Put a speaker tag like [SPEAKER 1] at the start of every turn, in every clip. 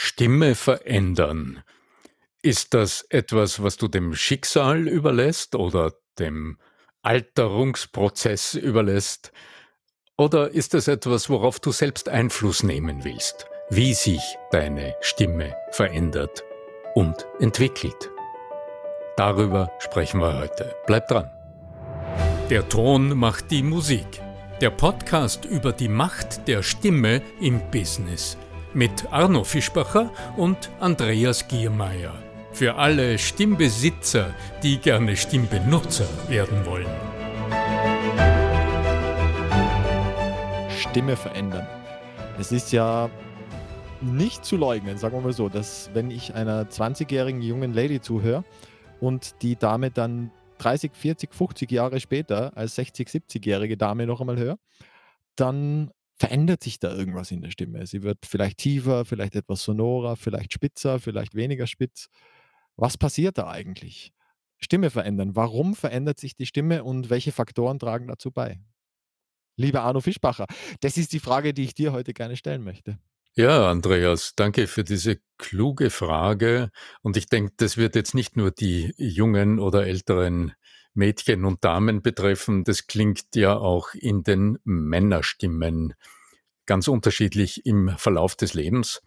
[SPEAKER 1] Stimme verändern. Ist das etwas, was du dem Schicksal überlässt oder dem Alterungsprozess überlässt? Oder ist es etwas, worauf du selbst Einfluss nehmen willst, wie sich deine Stimme verändert und entwickelt? Darüber sprechen wir heute. Bleib dran. Der Ton macht die Musik. Der Podcast über die Macht der Stimme im Business mit Arno Fischbacher und Andreas Giermeier. Für alle Stimmbesitzer, die gerne Stimmbenutzer werden wollen.
[SPEAKER 2] Stimme verändern. Es ist ja nicht zu leugnen, sagen wir mal so, dass wenn ich einer 20-jährigen jungen Lady zuhöre und die Dame dann 30, 40, 50 Jahre später als 60, 70-jährige Dame noch einmal höre, dann verändert sich da irgendwas in der Stimme. Sie wird vielleicht tiefer, vielleicht etwas sonorer, vielleicht spitzer, vielleicht weniger spitz. Was passiert da eigentlich? Stimme verändern. Warum verändert sich die Stimme und welche Faktoren tragen dazu bei? Lieber Arno Fischbacher, das ist die Frage, die ich dir heute gerne stellen möchte.
[SPEAKER 1] Ja, Andreas, danke für diese kluge Frage. Und ich denke, das wird jetzt nicht nur die jungen oder älteren Mädchen und Damen betreffen. Das klingt ja auch in den Männerstimmen ganz unterschiedlich im Verlauf des Lebens.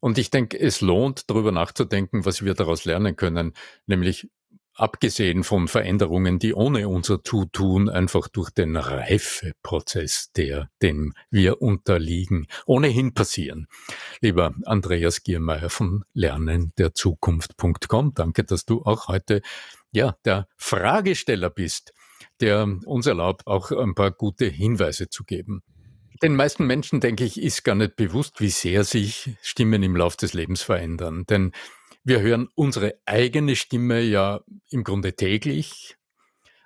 [SPEAKER 1] Und ich denke, es lohnt, darüber nachzudenken, was wir daraus lernen können, nämlich abgesehen von Veränderungen, die ohne unser Zutun einfach durch den Reifeprozess, der dem wir unterliegen, ohnehin passieren. Lieber Andreas Giermeier von lernenderzukunft.com, danke, dass du auch heute ja, der Fragesteller bist, der uns erlaubt, auch ein paar gute Hinweise zu geben. Den meisten Menschen, denke ich, ist gar nicht bewusst, wie sehr sich Stimmen im Lauf des Lebens verändern. Denn wir hören unsere eigene Stimme ja im Grunde täglich.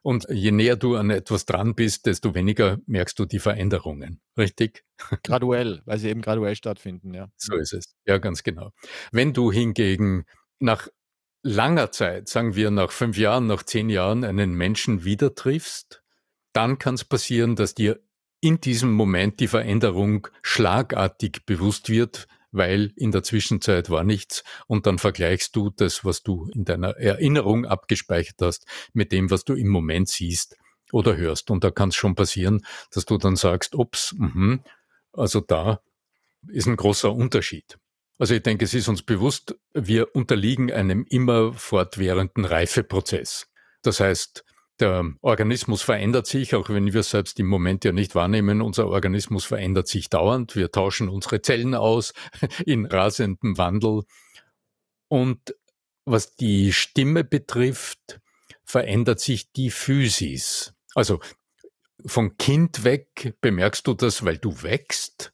[SPEAKER 1] Und je näher du an etwas dran bist, desto weniger merkst du die Veränderungen. Richtig?
[SPEAKER 2] Graduell, weil sie eben graduell stattfinden, ja.
[SPEAKER 1] So ist es. Ja, ganz genau. Wenn du hingegen nach langer Zeit, sagen wir nach fünf Jahren, nach zehn Jahren, einen Menschen wieder triffst, dann kann es passieren, dass dir in diesem Moment die Veränderung schlagartig bewusst wird, weil in der Zwischenzeit war nichts und dann vergleichst du das, was du in deiner Erinnerung abgespeichert hast, mit dem, was du im Moment siehst oder hörst. Und da kann es schon passieren, dass du dann sagst, ups, mh, also da ist ein großer Unterschied. Also ich denke, es ist uns bewusst, wir unterliegen einem immer fortwährenden Reifeprozess. Das heißt, der Organismus verändert sich, auch wenn wir es selbst im Moment ja nicht wahrnehmen. Unser Organismus verändert sich dauernd. Wir tauschen unsere Zellen aus in rasendem Wandel. Und was die Stimme betrifft, verändert sich die Physis. Also von Kind weg bemerkst du das, weil du wächst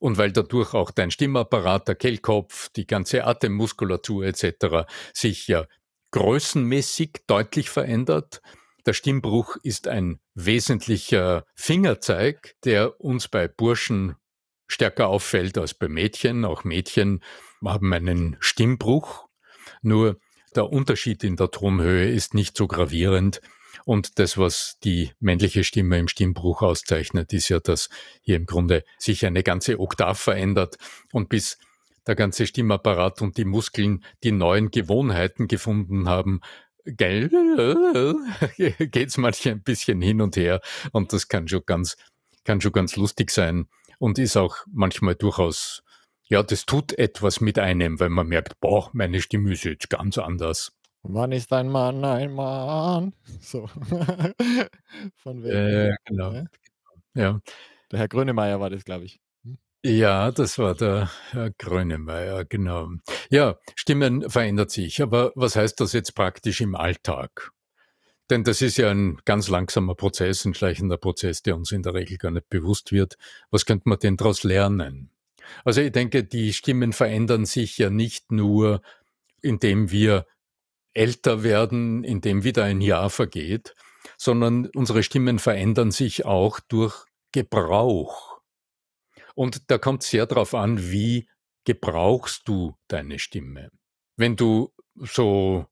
[SPEAKER 1] und weil dadurch auch dein Stimmapparat, der Kehlkopf, die ganze Atemmuskulatur etc. sich ja größenmäßig deutlich verändert. Der Stimmbruch ist ein wesentlicher Fingerzeig, der uns bei Burschen stärker auffällt als bei Mädchen. Auch Mädchen haben einen Stimmbruch. Nur der Unterschied in der Tonhöhe ist nicht so gravierend. Und das, was die männliche Stimme im Stimmbruch auszeichnet, ist ja, dass hier im Grunde sich eine ganze Oktav verändert und bis der ganze Stimmapparat und die Muskeln die neuen Gewohnheiten gefunden haben, geht's manchmal ein bisschen hin und her und das kann schon ganz, kann schon ganz lustig sein und ist auch manchmal durchaus, ja, das tut etwas mit einem, weil man merkt, boah, meine Stimme ist jetzt ganz anders.
[SPEAKER 2] Wann ist ein Mann ein Mann? So.
[SPEAKER 1] Von wem? Äh, genau. Ja.
[SPEAKER 2] ja. Der Herr Grönemeyer war das, glaube ich.
[SPEAKER 1] Ja, das war der Herr Grönemeyer, genau. Ja, Stimmen verändert sich. Aber was heißt das jetzt praktisch im Alltag? Denn das ist ja ein ganz langsamer Prozess, ein schleichender Prozess, der uns in der Regel gar nicht bewusst wird. Was könnte man denn daraus lernen? Also ich denke, die Stimmen verändern sich ja nicht nur, indem wir älter werden, indem wieder ein Jahr vergeht, sondern unsere Stimmen verändern sich auch durch Gebrauch. Und da kommt sehr darauf an, wie gebrauchst du deine Stimme. Wenn du so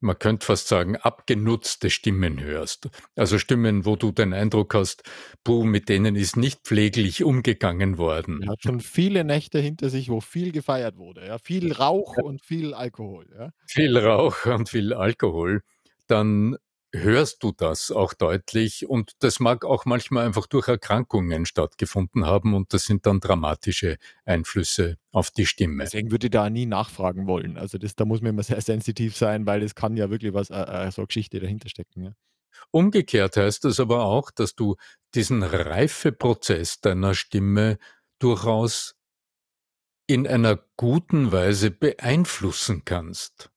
[SPEAKER 1] man könnte fast sagen, abgenutzte Stimmen hörst. Also Stimmen, wo du den Eindruck hast, puh, mit denen ist nicht pfleglich umgegangen worden.
[SPEAKER 2] Er hat schon viele Nächte hinter sich, wo viel gefeiert wurde. Ja? Viel Rauch und viel Alkohol. Ja?
[SPEAKER 1] Viel Rauch und viel Alkohol. Dann hörst du das auch deutlich und das mag auch manchmal einfach durch Erkrankungen stattgefunden haben und das sind dann dramatische Einflüsse auf die Stimme.
[SPEAKER 2] Deswegen würde ich da nie nachfragen wollen. Also das, da muss man immer sehr sensitiv sein, weil es kann ja wirklich was, äh, äh, so eine Geschichte dahinter stecken. Ja.
[SPEAKER 1] Umgekehrt heißt das aber auch, dass du diesen Reifeprozess deiner Stimme durchaus in einer guten Weise beeinflussen kannst.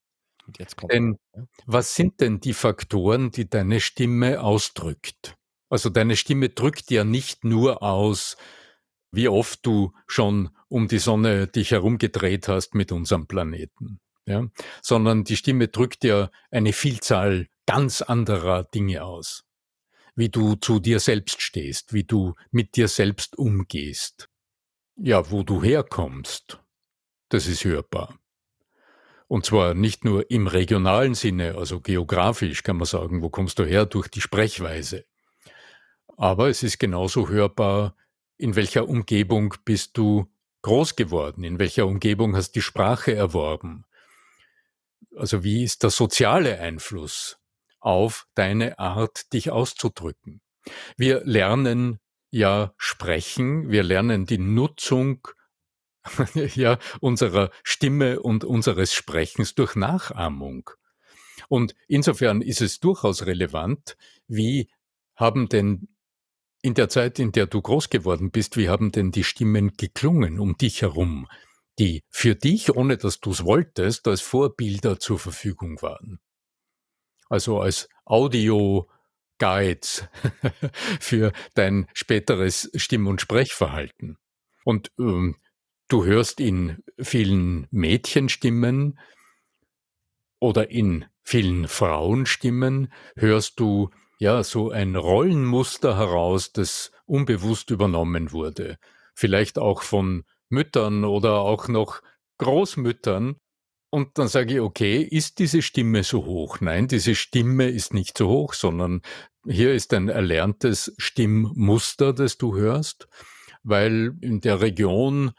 [SPEAKER 1] Und jetzt kommt denn was sind denn die Faktoren, die deine Stimme ausdrückt? Also deine Stimme drückt ja nicht nur aus, wie oft du schon um die Sonne dich herumgedreht hast mit unserem Planeten, ja, sondern die Stimme drückt ja eine Vielzahl ganz anderer Dinge aus. Wie du zu dir selbst stehst, wie du mit dir selbst umgehst. Ja, wo du herkommst, das ist hörbar. Und zwar nicht nur im regionalen Sinne, also geografisch kann man sagen, wo kommst du her durch die Sprechweise. Aber es ist genauso hörbar, in welcher Umgebung bist du groß geworden, in welcher Umgebung hast die Sprache erworben. Also wie ist der soziale Einfluss auf deine Art, dich auszudrücken? Wir lernen ja sprechen, wir lernen die Nutzung ja, unserer Stimme und unseres Sprechens durch Nachahmung. Und insofern ist es durchaus relevant, wie haben denn in der Zeit, in der du groß geworden bist, wie haben denn die Stimmen geklungen um dich herum, die für dich, ohne dass du es wolltest, als Vorbilder zur Verfügung waren? Also als Audio-Guides für dein späteres Stimm- und Sprechverhalten. Und ähm, Du hörst in vielen Mädchenstimmen oder in vielen Frauenstimmen hörst du ja so ein Rollenmuster heraus, das unbewusst übernommen wurde. Vielleicht auch von Müttern oder auch noch Großmüttern. Und dann sage ich, okay, ist diese Stimme so hoch? Nein, diese Stimme ist nicht so hoch, sondern hier ist ein erlerntes Stimmmuster, das du hörst, weil in der Region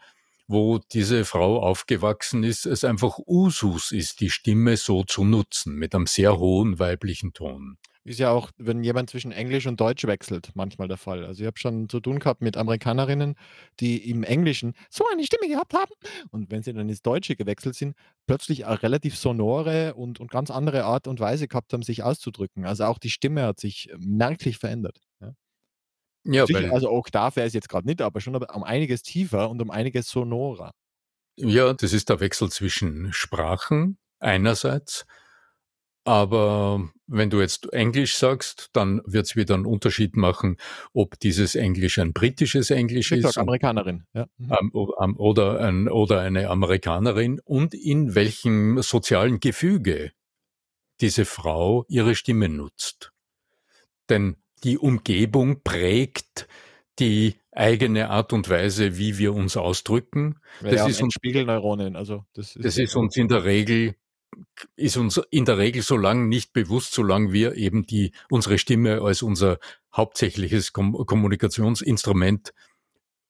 [SPEAKER 1] wo diese Frau aufgewachsen ist, es einfach Usus ist, die Stimme so zu nutzen, mit einem sehr hohen weiblichen Ton.
[SPEAKER 2] Ist ja auch, wenn jemand zwischen Englisch und Deutsch wechselt, manchmal der Fall. Also ich habe schon zu tun gehabt mit Amerikanerinnen, die im Englischen so eine Stimme gehabt haben und wenn sie dann ins Deutsche gewechselt sind, plötzlich eine relativ sonore und, und ganz andere Art und Weise gehabt haben, sich auszudrücken. Also auch die Stimme hat sich merklich verändert. Ja, Sicher, also Oktav wäre es jetzt gerade nicht, aber schon um einiges tiefer und um einiges sonorer.
[SPEAKER 1] Ja, das ist der Wechsel zwischen Sprachen einerseits, aber wenn du jetzt Englisch sagst, dann wird es wieder einen Unterschied machen, ob dieses Englisch ein britisches Englisch ich ist.
[SPEAKER 2] Sag Amerikanerin, ja.
[SPEAKER 1] Mhm. oder, ein, oder eine Amerikanerin und in welchem sozialen Gefüge diese Frau ihre Stimme nutzt. Denn die Umgebung prägt die eigene Art und Weise, wie wir uns ausdrücken.
[SPEAKER 2] Ja, das ist uns Spiegelneuronen, also
[SPEAKER 1] das ist, das ist uns in der Regel ist uns in der Regel so lang nicht bewusst, solange wir eben die unsere Stimme als unser hauptsächliches Kom Kommunikationsinstrument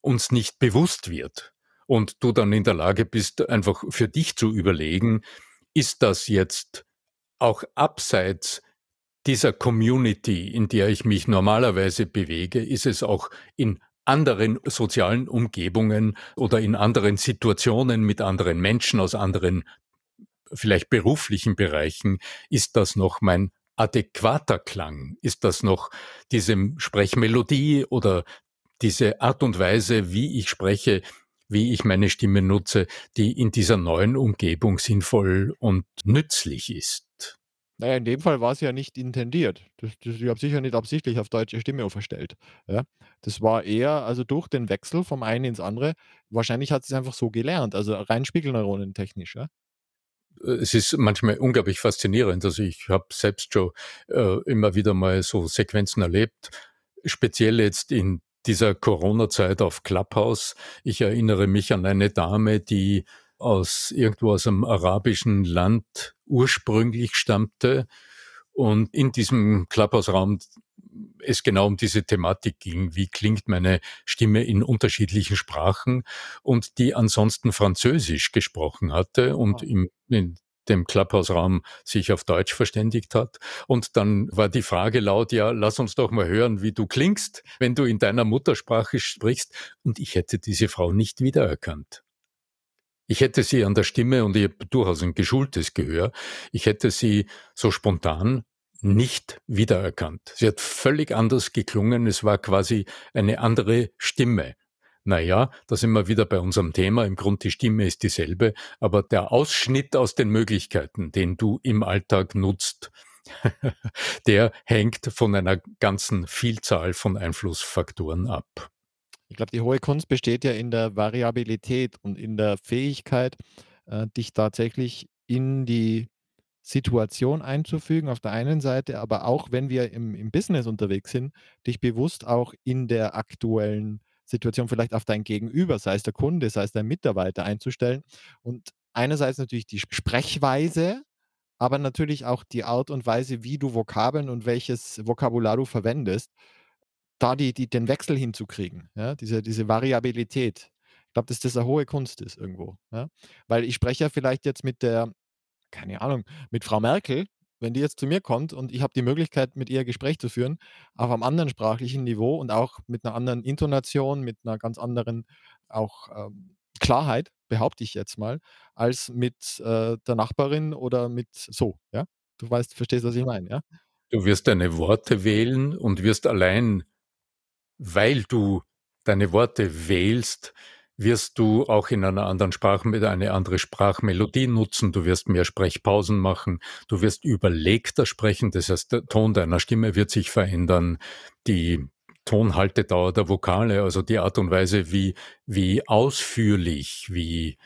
[SPEAKER 1] uns nicht bewusst wird und du dann in der Lage bist, einfach für dich zu überlegen, ist das jetzt auch abseits dieser Community, in der ich mich normalerweise bewege, ist es auch in anderen sozialen Umgebungen oder in anderen Situationen mit anderen Menschen aus anderen, vielleicht beruflichen Bereichen, ist das noch mein adäquater Klang? Ist das noch diese Sprechmelodie oder diese Art und Weise, wie ich spreche, wie ich meine Stimme nutze, die in dieser neuen Umgebung sinnvoll und nützlich ist?
[SPEAKER 2] Naja, in dem Fall war es ja nicht intendiert. Das das ich habe sicher nicht absichtlich auf deutsche Stimme verstellt, ja? Das war eher also durch den Wechsel vom einen ins andere wahrscheinlich hat sie's einfach so gelernt, also rein spiegelneuronentechnisch, ja?
[SPEAKER 1] Äh, es ist manchmal unglaublich faszinierend. Also, ich habe selbst schon, äh, immer wieder mal so Sequenzen erlebt, speziell jetzt in dieser Corona-Zeit auf Clubhouse. Ich erinnere mich an eine Dame, die aus irgendwo aus einem arabischen Land ursprünglich stammte und in diesem Clubhouse-Raum es genau um diese Thematik ging. Wie klingt meine Stimme in unterschiedlichen Sprachen und die ansonsten Französisch gesprochen hatte und im, in dem Clubhouse-Raum sich auf Deutsch verständigt hat. Und dann war die Frage laut, ja, lass uns doch mal hören, wie du klingst, wenn du in deiner Muttersprache sprichst. Und ich hätte diese Frau nicht wiedererkannt. Ich hätte sie an der Stimme und ich habe durchaus ein geschultes Gehör. Ich hätte sie so spontan nicht wiedererkannt. Sie hat völlig anders geklungen. Es war quasi eine andere Stimme. Naja, da sind wir wieder bei unserem Thema. Im Grunde die Stimme ist dieselbe, aber der Ausschnitt aus den Möglichkeiten, den du im Alltag nutzt, der hängt von einer ganzen Vielzahl von Einflussfaktoren ab.
[SPEAKER 2] Ich glaube, die hohe Kunst besteht ja in der Variabilität und in der Fähigkeit, äh, dich tatsächlich in die Situation einzufügen auf der einen Seite, aber auch wenn wir im, im Business unterwegs sind, dich bewusst auch in der aktuellen Situation vielleicht auf dein Gegenüber, sei es der Kunde, sei es dein Mitarbeiter einzustellen. Und einerseits natürlich die Sprechweise, aber natürlich auch die Art und Weise, wie du Vokabeln und welches Vokabular du verwendest, da die, die, den Wechsel hinzukriegen, ja, diese, diese Variabilität. Ich glaube, dass das eine hohe Kunst ist irgendwo. Ja? Weil ich spreche ja vielleicht jetzt mit der, keine Ahnung, mit Frau Merkel, wenn die jetzt zu mir kommt und ich habe die Möglichkeit, mit ihr Gespräch zu führen, auf einem anderen sprachlichen Niveau und auch mit einer anderen Intonation, mit einer ganz anderen auch ähm, Klarheit, behaupte ich jetzt mal, als mit äh, der Nachbarin oder mit so, ja? Du weißt, verstehst, was ich meine, ja?
[SPEAKER 1] Du wirst deine Worte wählen und wirst allein weil du deine Worte wählst, wirst du auch in einer anderen Sprache mit eine andere Sprachmelodie nutzen. Du wirst mehr Sprechpausen machen. Du wirst überlegter sprechen. Das heißt, der Ton deiner Stimme wird sich verändern. Die Tonhaltedauer der Vokale, also die Art und Weise, wie, wie ausführlich, wie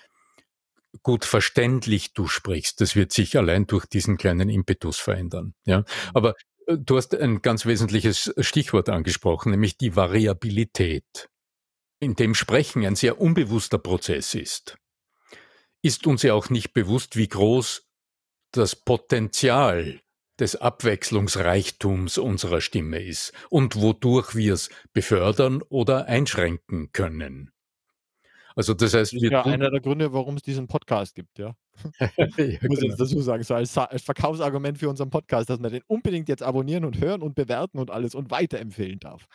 [SPEAKER 1] gut verständlich du sprichst, das wird sich allein durch diesen kleinen Impetus verändern. Ja, aber Du hast ein ganz wesentliches Stichwort angesprochen, nämlich die Variabilität. In dem Sprechen ein sehr unbewusster Prozess ist, ist uns ja auch nicht bewusst, wie groß das Potenzial des Abwechslungsreichtums unserer Stimme ist und wodurch wir es befördern oder einschränken können.
[SPEAKER 2] Also das heißt, das ist ja einer der Gründe, warum es diesen Podcast gibt, ja. ja Muss ich genau. jetzt dazu sagen, so als, als, Verkaufsargument für unseren Podcast, dass man den unbedingt jetzt abonnieren und hören und bewerten und alles und weiterempfehlen darf.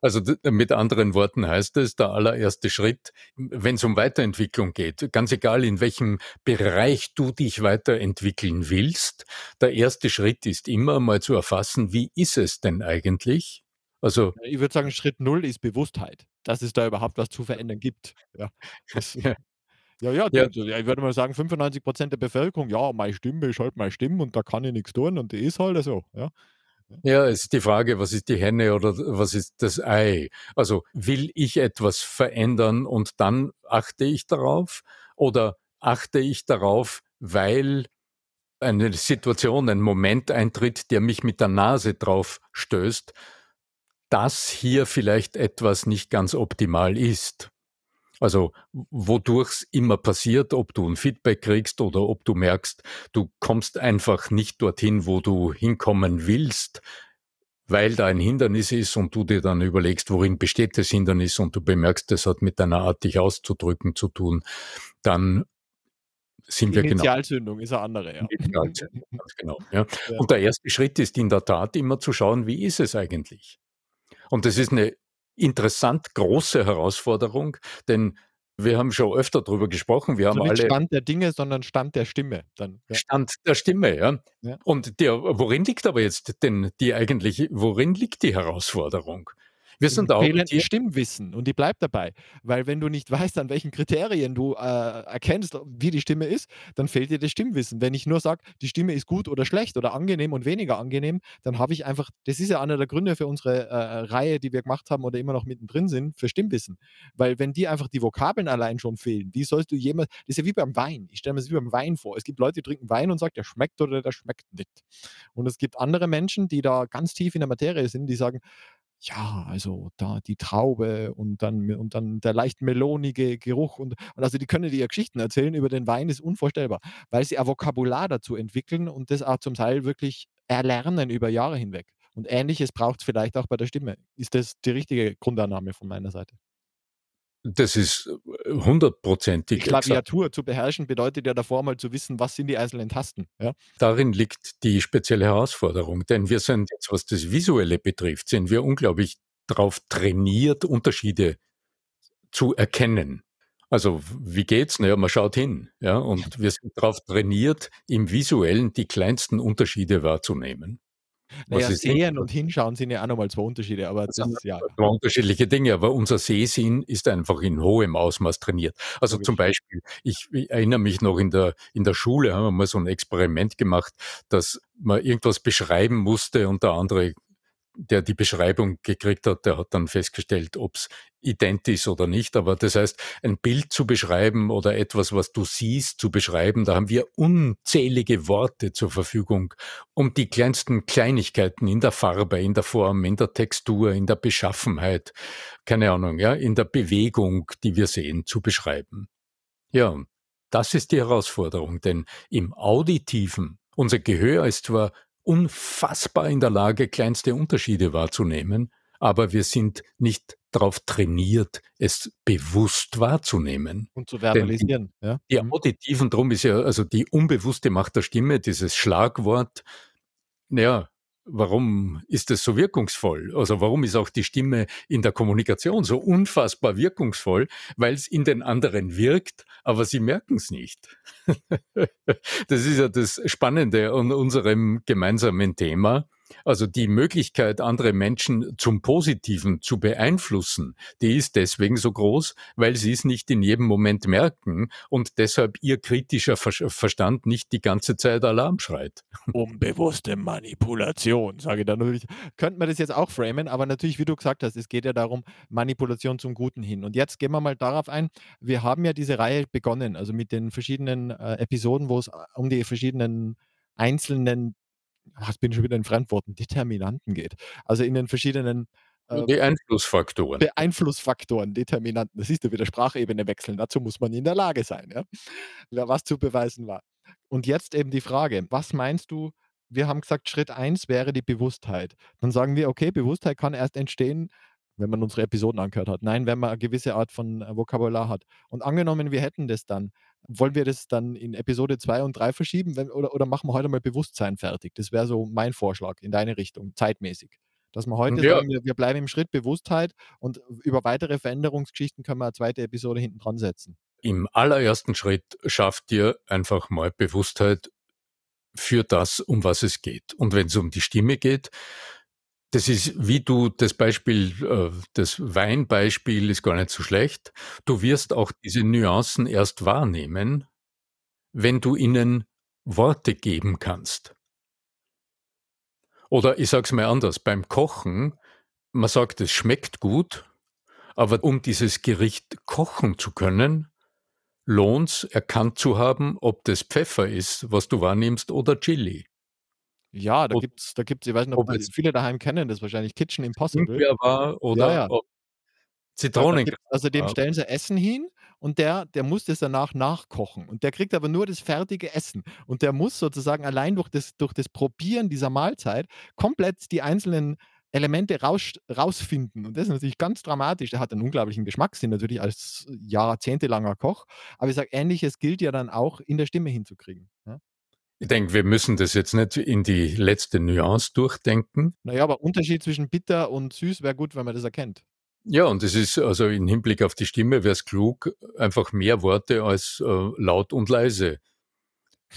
[SPEAKER 1] Also mit anderen Worten heißt es, der allererste Schritt, wenn es um Weiterentwicklung geht, ganz egal in welchem Bereich du dich weiterentwickeln willst, der erste Schritt ist immer mal zu erfassen, wie ist es denn eigentlich?
[SPEAKER 2] Also ich würde sagen, Schritt null ist Bewusstheit, dass es da überhaupt was zu verändern gibt. Ja, das, ja. Ja, ja, ja. ja, ich würde mal sagen, 95 Prozent der Bevölkerung, ja, meine Stimme ist halt meine Stimme und da kann ich nichts tun und die ist halt so. Ja.
[SPEAKER 1] Ja, es ist die Frage, was ist die Henne oder was ist das Ei? Also will ich etwas verändern und dann achte ich darauf oder achte ich darauf, weil eine Situation, ein Moment eintritt, der mich mit der Nase drauf stößt dass hier vielleicht etwas nicht ganz optimal ist. Also wodurch es immer passiert, ob du ein Feedback kriegst oder ob du merkst, du kommst einfach nicht dorthin, wo du hinkommen willst, weil da ein Hindernis ist und du dir dann überlegst, worin besteht das Hindernis und du bemerkst, das hat mit deiner Art, dich auszudrücken zu tun, dann sind wir
[SPEAKER 2] genau. Initialzündung ist eine andere, ja. Initialzündung,
[SPEAKER 1] ganz genau. Ja. ja. Und der erste Schritt ist in der Tat immer zu schauen, wie ist es eigentlich? Und das ist eine interessant große Herausforderung, denn wir haben schon öfter darüber gesprochen. Wir also haben nicht
[SPEAKER 2] alle Stand der Dinge, sondern Stand der Stimme. Dann,
[SPEAKER 1] ja. Stand der Stimme, ja. ja. Und der, worin liegt aber jetzt denn die eigentlich, worin liegt die Herausforderung?
[SPEAKER 2] Wir sind auch fehlenden Stimmwissen und die bleibt dabei. Weil wenn du nicht weißt, an welchen Kriterien du äh, erkennst, wie die Stimme ist, dann fehlt dir das Stimmwissen. Wenn ich nur sage, die Stimme ist gut oder schlecht oder angenehm und weniger angenehm, dann habe ich einfach, das ist ja einer der Gründe für unsere äh, Reihe, die wir gemacht haben oder immer noch mittendrin sind, für Stimmwissen. Weil wenn dir einfach die Vokabeln allein schon fehlen, wie sollst du jemals, das ist ja wie beim Wein. Ich stelle mir das wie beim Wein vor. Es gibt Leute, die trinken Wein und sagen, der schmeckt oder der schmeckt nicht. Und es gibt andere Menschen, die da ganz tief in der Materie sind, die sagen, Ja, also da die Traube und dann und dann der leicht melonige Geruch und und also die können dir Geschichten erzählen über den Wein, ist unvorstellbar, weil sie ein Vokabular dazu entwickeln und das auch zum Teil wirklich erlernen über Jahre hinweg. Und Ähnliches braucht's vielleicht auch bei der Stimme. Ist das die richtige Grundannahme von meiner Seite?
[SPEAKER 1] Das ist, äh,
[SPEAKER 2] Die
[SPEAKER 1] hundertprozentig exakt.
[SPEAKER 2] Klaviatur zu beherrschen bedeutet ja davor mal zu wissen, was sind die einzelnen Tasten, ja?
[SPEAKER 1] Darin liegt die spezielle Herausforderung, denn wir sind jetzt, was das Visuelle betrifft, sind wir unglaublich drauf trainiert, Unterschiede zu erkennen. Also, wie geht's? Na ja, man schaut hin, ja, und wir sind drauf trainiert, im Visuellen die kleinsten Unterschiede wahrzunehmen.
[SPEAKER 2] Na
[SPEAKER 1] Was
[SPEAKER 2] ja,
[SPEAKER 1] ist
[SPEAKER 2] sehen und hinschauen sind ja auch noch mal 2 Unterschiede, aber
[SPEAKER 1] Das
[SPEAKER 2] das
[SPEAKER 1] sind
[SPEAKER 2] ja
[SPEAKER 1] 2 unterschiedliche Dinge, aber unser Sehsinn ist einfach in hohem Ausmaß trainiert. Also, zum. Beispiel, ich ich erinnere mich noch in der in der Schule haben wir mal so 'n Experiment gemacht, dass man irgendwas beschreiben musste und der andere, der die Beschreibung gekriegt hat, der hat dann festgestellt, ob's ident ist oder nicht. Aber das heißt, ein Bild zu beschreiben oder etwas, was du siehst, zu beschreiben, da haben wir unzählige Worte zur Verfügung, um die kleinsten Kleinigkeiten in der Farbe, in der Form, in der Textur, in der Beschaffenheit, keine Ahnung, ja, in der Bewegung, die wir sehen, zu beschreiben. Ja, das ist die Herausforderung, denn im Auditiven unser Gehör ist zwar unfassbar in der Lage, kleinste Unterschiede wahrzunehmen, aber wir sind nicht drauf trainiert, es bewusst wahrzunehmen.
[SPEAKER 2] Und zu
[SPEAKER 1] Denn die
[SPEAKER 2] verbalisieren, ja?
[SPEAKER 1] die
[SPEAKER 2] Mhm.
[SPEAKER 1] Auditiven drum ist ja also die unbewusste Macht der Stimme, dieses Schlagwort. Ja, warum ist das so wirkungsvoll? Also, warum ist auch die Stimme in der Kommunikation so unfassbar wirkungsvoll? Weil's in den anderen wirkt, aber sie merken's nicht. Das ist ja das Spannende an unserem gemeinsamen Thema. Also, die Möglichkeit, andere Menschen zum Positiven zu beeinflussen, die ist deswegen so groß, weil sie's nicht in jedem Moment merken und deshalb ihr kritischer Verstand nicht die ganze Zeit Alarm schreit.
[SPEAKER 2] Unbewusste Manipulation, sage ich da natürlich. Könnte man das jetzt auch framen, aber natürlich, wie du gesagt hast, es geht ja darum, Manipulation zum Guten hin. Und jetzt gehen wir mal darauf ein, wir haben ja diese Reihe begonnen, also mit den verschiedenen, äh, Episoden, wo's, äh, um die verschiedenen einzelnen jetzt bin ich schon wieder in Fremdworten, Determinanten geht. Also, in den verschiedenen, äh
[SPEAKER 1] Die Einflussfaktoren.
[SPEAKER 2] Beeinflussfaktoren, Determinanten. Da siehst du wieder Sprachebene wechseln. Dazu muss man in der Lage sein, ja, was zu beweisen war. Und jetzt eben die Frage: Was meinst du wir haben gesagt, Schritt 1 wäre die Bewusstheit. Dann sagen wir: „Okay, Bewusstheit kann erst entstehen, wenn man unsere Episoden angehört hat. Nein, wenn man eine gewisse Art von, äh, Vokabular hat.“ Und angenommen, wir hätten das dann, wollen wir das dann in Episode 2 und 3 verschieben, wenn oder oder machen wir heute mal Bewusstsein fertig? Das wäre so mein Vorschlag in deine Richtung, zeitmäßig. Dass wir heute
[SPEAKER 1] Ja.
[SPEAKER 2] sagen, wir wir bleiben im Schritt Bewusstheit und über weitere Veränderungsgeschichten können wir eine 2. Episode hinten dran setzen.
[SPEAKER 1] Im allerersten Schritt schaff dir einfach mal Bewusstheit für das, um was es geht. Und wenn's um die Stimme geht, das ist, wie du das Beispiel äh, das Weinbeispiel ist gar nicht so schlecht. Du wirst auch diese Nuancen erst wahrnehmen, wenn du ihnen Worte geben kannst. Oder ich sage es mal anders, beim Kochen, man sagt, es schmeckt gut, aber um dieses Gericht kochen zu können, lohnt's, erkannt zu haben, ob das Pfeffer ist, was du wahrnimmst oder Chili.
[SPEAKER 2] Ja, da
[SPEAKER 1] Ob
[SPEAKER 2] gibt's da gibt's ich weiß nicht, ob
[SPEAKER 1] ob es
[SPEAKER 2] viele daheim kennen das wahrscheinlich, Kitchen Impossible.
[SPEAKER 1] War
[SPEAKER 2] Ja,
[SPEAKER 1] oder
[SPEAKER 2] ja.
[SPEAKER 1] Zitronengras
[SPEAKER 2] gibt's also dem
[SPEAKER 1] war.
[SPEAKER 2] stellen sie Essen hin und der der muss das danach nachkochen und der kriegt aber nur das fertige Essen. Und der muss sozusagen allein durch das durch das Probieren dieser Mahlzeit komplett die einzelnen Elemente rauscht rausfinden. Und das ist natürlich ganz dramatisch. Der hat einen unglaublichen Geschmackssinn natürlich als jahrzehntelanger Koch. Aber ich sage, Ähnliches gilt ja dann auch in der Stimme hinzukriegen, ja?
[SPEAKER 1] Ich denke, wir müssen das jetzt nicht in die letzte Nuance durchdenken.
[SPEAKER 2] Na ja, aber Unterschied zwischen bitter und süß wäre gut, wenn man das erkennt.
[SPEAKER 1] Ja, und es ist also im Hinblick auf die Stimme wäre es klug, einfach mehr Worte als, äh, laut und leise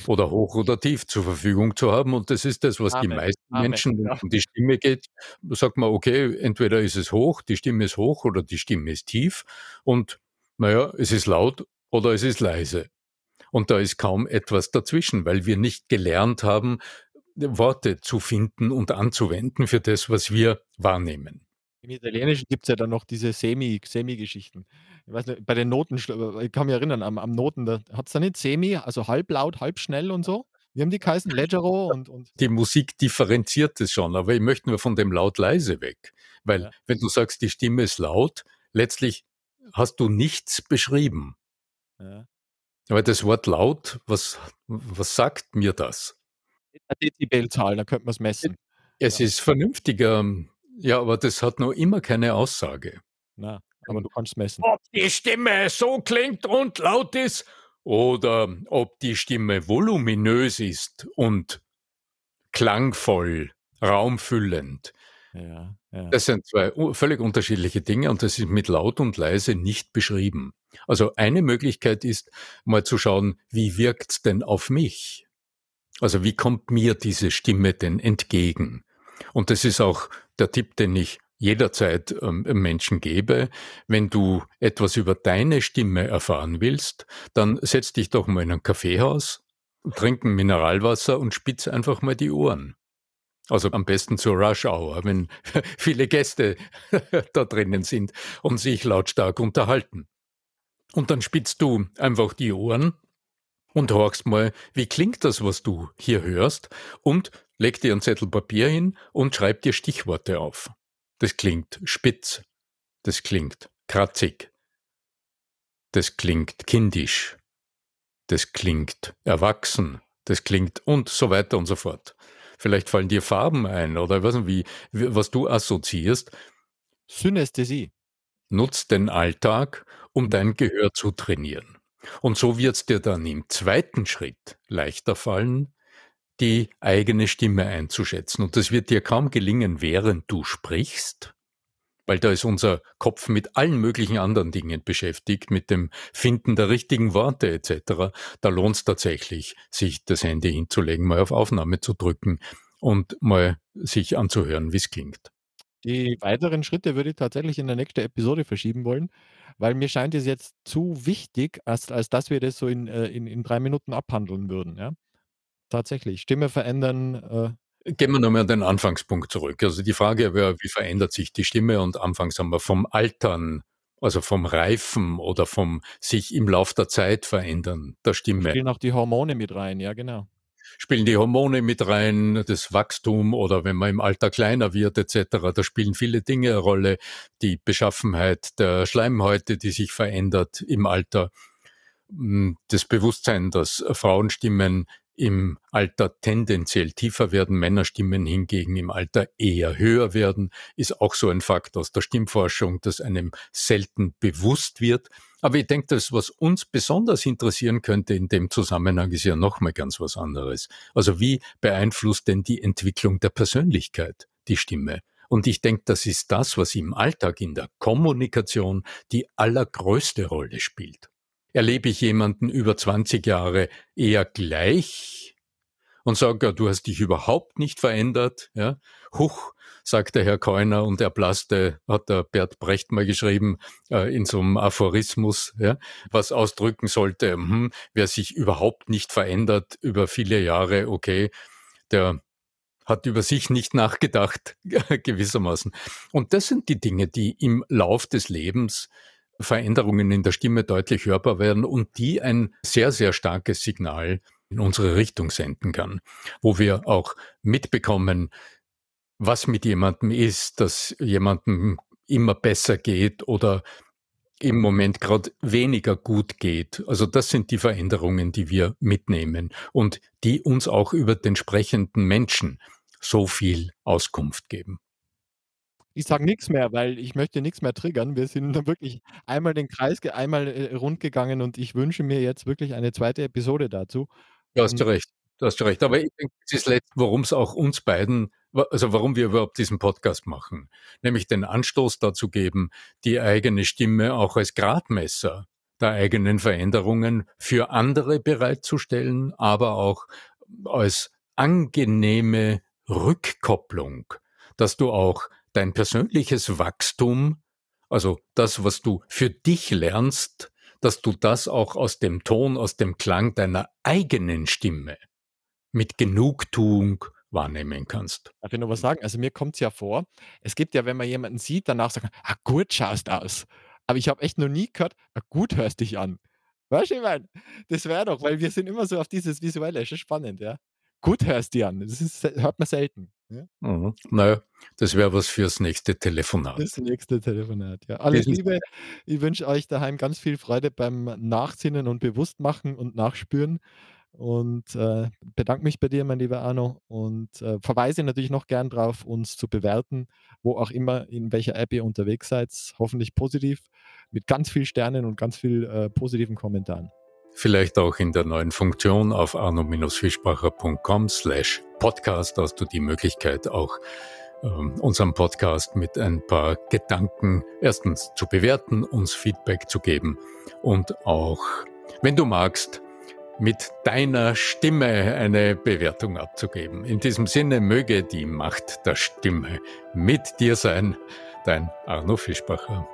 [SPEAKER 1] oder hoch oder tief zur Verfügung zu haben. Und das ist das, was die
[SPEAKER 2] Amen,
[SPEAKER 1] meisten
[SPEAKER 2] Amen,
[SPEAKER 1] Menschen,
[SPEAKER 2] ja.
[SPEAKER 1] wenn's um die Stimme geht, sagt man: „Okay, entweder ist es hoch, die Stimme ist hoch oder die Stimme ist tief und na ja, es ist laut oder es ist leise.“ Und da ist kaum etwas dazwischen, weil wir nicht gelernt haben, Worte zu finden und anzuwenden für das, was wir wahrnehmen.
[SPEAKER 2] Im Italienischen gibt's ja dann noch diese Semi Semi-Geschichten. Ich weiß nicht, bei den Noten ich kann mich erinnern, am am Noten, da hat's da nicht Semi, also halblaut, halb schnell und so? Wie haben die geheißen? Ledgero und, und.
[SPEAKER 1] Die Musik differenziert es schon, aber ich möchte nur von dem laut-leise weg. Weil, ja. wenn du sagst, die Stimme ist laut, letztlich hast du nichts beschrieben. Ja. Aber das Wort laut, was, was sagt mir das?
[SPEAKER 2] Eine Dezibelzahl, da könnte man es messen.
[SPEAKER 1] Es ja. ist vernünftiger, ja, aber das hat noch immer keine Aussage.
[SPEAKER 2] Na, aber du kannst messen.
[SPEAKER 1] Ob die Stimme so klingt und laut ist oder ob die Stimme voluminös ist und klangvoll, raumfüllend. Ja, ja. Das sind zwei völlig unterschiedliche Dinge und das ist mit laut und leise nicht beschrieben. Also eine Möglichkeit ist mal zu schauen, wie wirkt's denn auf mich? Also wie kommt mir diese Stimme denn entgegen? Und das ist auch der Tipp, den ich jederzeit ähm, Menschen gebe. Wenn du etwas über deine Stimme erfahren willst, dann setz dich doch mal in ein Kaffeehaus, trink ein Mineralwasser und spitz einfach mal die Ohren. Also am besten zur Rush Hour, wenn viele Gäste da drinnen sind und sich lautstark unterhalten. Und dann spitzt du einfach die Ohren und horchst mal, wie klingt das, was du hier hörst und leg dir einen Zettel Papier hin und schreib dir Stichworte auf. Das klingt spitz. Das klingt kratzig. Das klingt kindisch. Das klingt erwachsen. Das klingt und so weiter und so fort. Vielleicht fallen dir Farben ein oder was, wie, was du assoziierst.
[SPEAKER 2] Synästhesie.
[SPEAKER 1] Nutz den Alltag, um dein Gehör zu trainieren. Und so wird es dir dann im zweiten Schritt leichter fallen, die eigene Stimme einzuschätzen. Und das wird dir kaum gelingen, während du sprichst, weil da ist unser Kopf mit allen möglichen anderen Dingen beschäftigt, mit dem Finden der richtigen Worte etc. Da lohnt es tatsächlich, sich das Handy hinzulegen, mal auf Aufnahme zu drücken und mal sich anzuhören, wie es klingt.
[SPEAKER 2] Die weiteren Schritte würde ich tatsächlich in der nächsten Episode verschieben wollen, weil mir scheint es jetzt zu wichtig, als, als dass wir das so in, äh, in, in drei Minuten abhandeln würden. Ja? Tatsächlich. Stimme verändern.
[SPEAKER 1] Äh Gehen wir nochmal an den Anfangspunkt zurück. Also die Frage wäre, wie verändert sich die Stimme? Und anfangs haben wir vom Altern, also vom Reifen oder vom sich im Lauf der Zeit verändern der Stimme.
[SPEAKER 2] Spielen auch die Hormone mit rein, ja genau.
[SPEAKER 1] Spielen die Hormone mit rein, das Wachstum oder wenn man im Alter kleiner wird etc. Da spielen viele Dinge eine Rolle. Die Beschaffenheit der Schleimhäute, die sich verändert im Alter. Hm, das Bewusstsein, dass Frauenstimmen im Alter tendenziell tiefer werden, Männerstimmen hingegen im Alter eher höher werden, ist auch so ein Fakt aus der Stimmforschung, das einem selten bewusst wird. Aber ich denke, das, was uns besonders interessieren könnte in dem Zusammenhang, ist ja nochmal ganz was anderes. Also wie beeinflusst denn die Entwicklung der Persönlichkeit die Stimme? Und ich denke, das ist das, was im Alltag in der Kommunikation die allergrößte Rolle spielt erlebe ich jemanden über 20 Jahre eher gleich und sage, ja, du hast dich überhaupt nicht verändert. Ja. Huch, sagt der Herr Keuner und er blasste, hat der Bert Brecht mal geschrieben, äh, in so einem Aphorismus, ja, was ausdrücken sollte, hm, wer sich überhaupt nicht verändert über viele Jahre, okay, der hat über sich nicht nachgedacht, gewissermaßen. Und das sind die Dinge, die im Lauf des Lebens Veränderungen in der Stimme deutlich hörbar werden und die ein sehr, sehr starkes Signal in unsere Richtung senden kann, wo wir auch mitbekommen, was mit jemandem ist, dass jemandem immer besser geht oder im Moment gerade weniger gut geht. Also das sind die Veränderungen, die wir mitnehmen und die uns auch über den sprechenden Menschen so viel Auskunft geben.
[SPEAKER 2] Ich sage nichts mehr, weil ich möchte nichts mehr triggern. Wir sind da wirklich einmal den Kreis einmal, äh, rund gegangen und ich wünsche mir jetzt wirklich eine zweite Episode dazu.
[SPEAKER 1] Du hast du recht. Du hast recht. Aber ich denke, das ist letzt, worum es auch uns beiden also warum wir überhaupt diesen Podcast machen, nämlich den Anstoß dazu geben, die eigene Stimme auch als Gradmesser der eigenen Veränderungen für andere bereitzustellen, aber auch als angenehme Rückkopplung, dass du auch dein persönliches Wachstum, also das, was du für dich lernst, dass du das auch aus dem Ton, aus dem Klang deiner eigenen Stimme mit Genugtuung wahrnehmen kannst.
[SPEAKER 2] Darf ich noch was sagen? Also mir kommt es ja vor, es gibt ja, wenn man jemanden sieht, danach sagt, ah, gut schaust aus. Aber ich habe echt noch nie gehört, ah, gut hörst dich an. Weißt du, ich meine, das wäre doch, weil wir sind immer so auf dieses Visuelle, ist schon spannend, ja. Gut hörst du an, das ist, hört man selten. Ja?
[SPEAKER 1] Mhm. Naja, das wäre was fürs nächste Telefonat.
[SPEAKER 2] Das nächste Telefonat, ja. Alles Liebe, ich wünsche euch daheim ganz viel Freude beim Nachsinnen und Bewusstmachen und Nachspüren und äh, bedanke mich bei dir, mein lieber Arno, und äh, verweise natürlich noch gern darauf, uns zu bewerten, wo auch immer, in welcher App ihr unterwegs seid. Hoffentlich positiv, mit ganz vielen Sternen und ganz vielen äh, positiven Kommentaren.
[SPEAKER 1] Vielleicht auch in der neuen Funktion auf arno-fischbacher.com slash podcast hast du die Möglichkeit auch ähm, unseren Podcast mit ein paar Gedanken erstens zu bewerten, uns Feedback zu geben und auch, wenn du magst, mit deiner Stimme eine Bewertung abzugeben. In diesem Sinne möge die Macht der Stimme mit dir sein, dein Arno Fischbacher.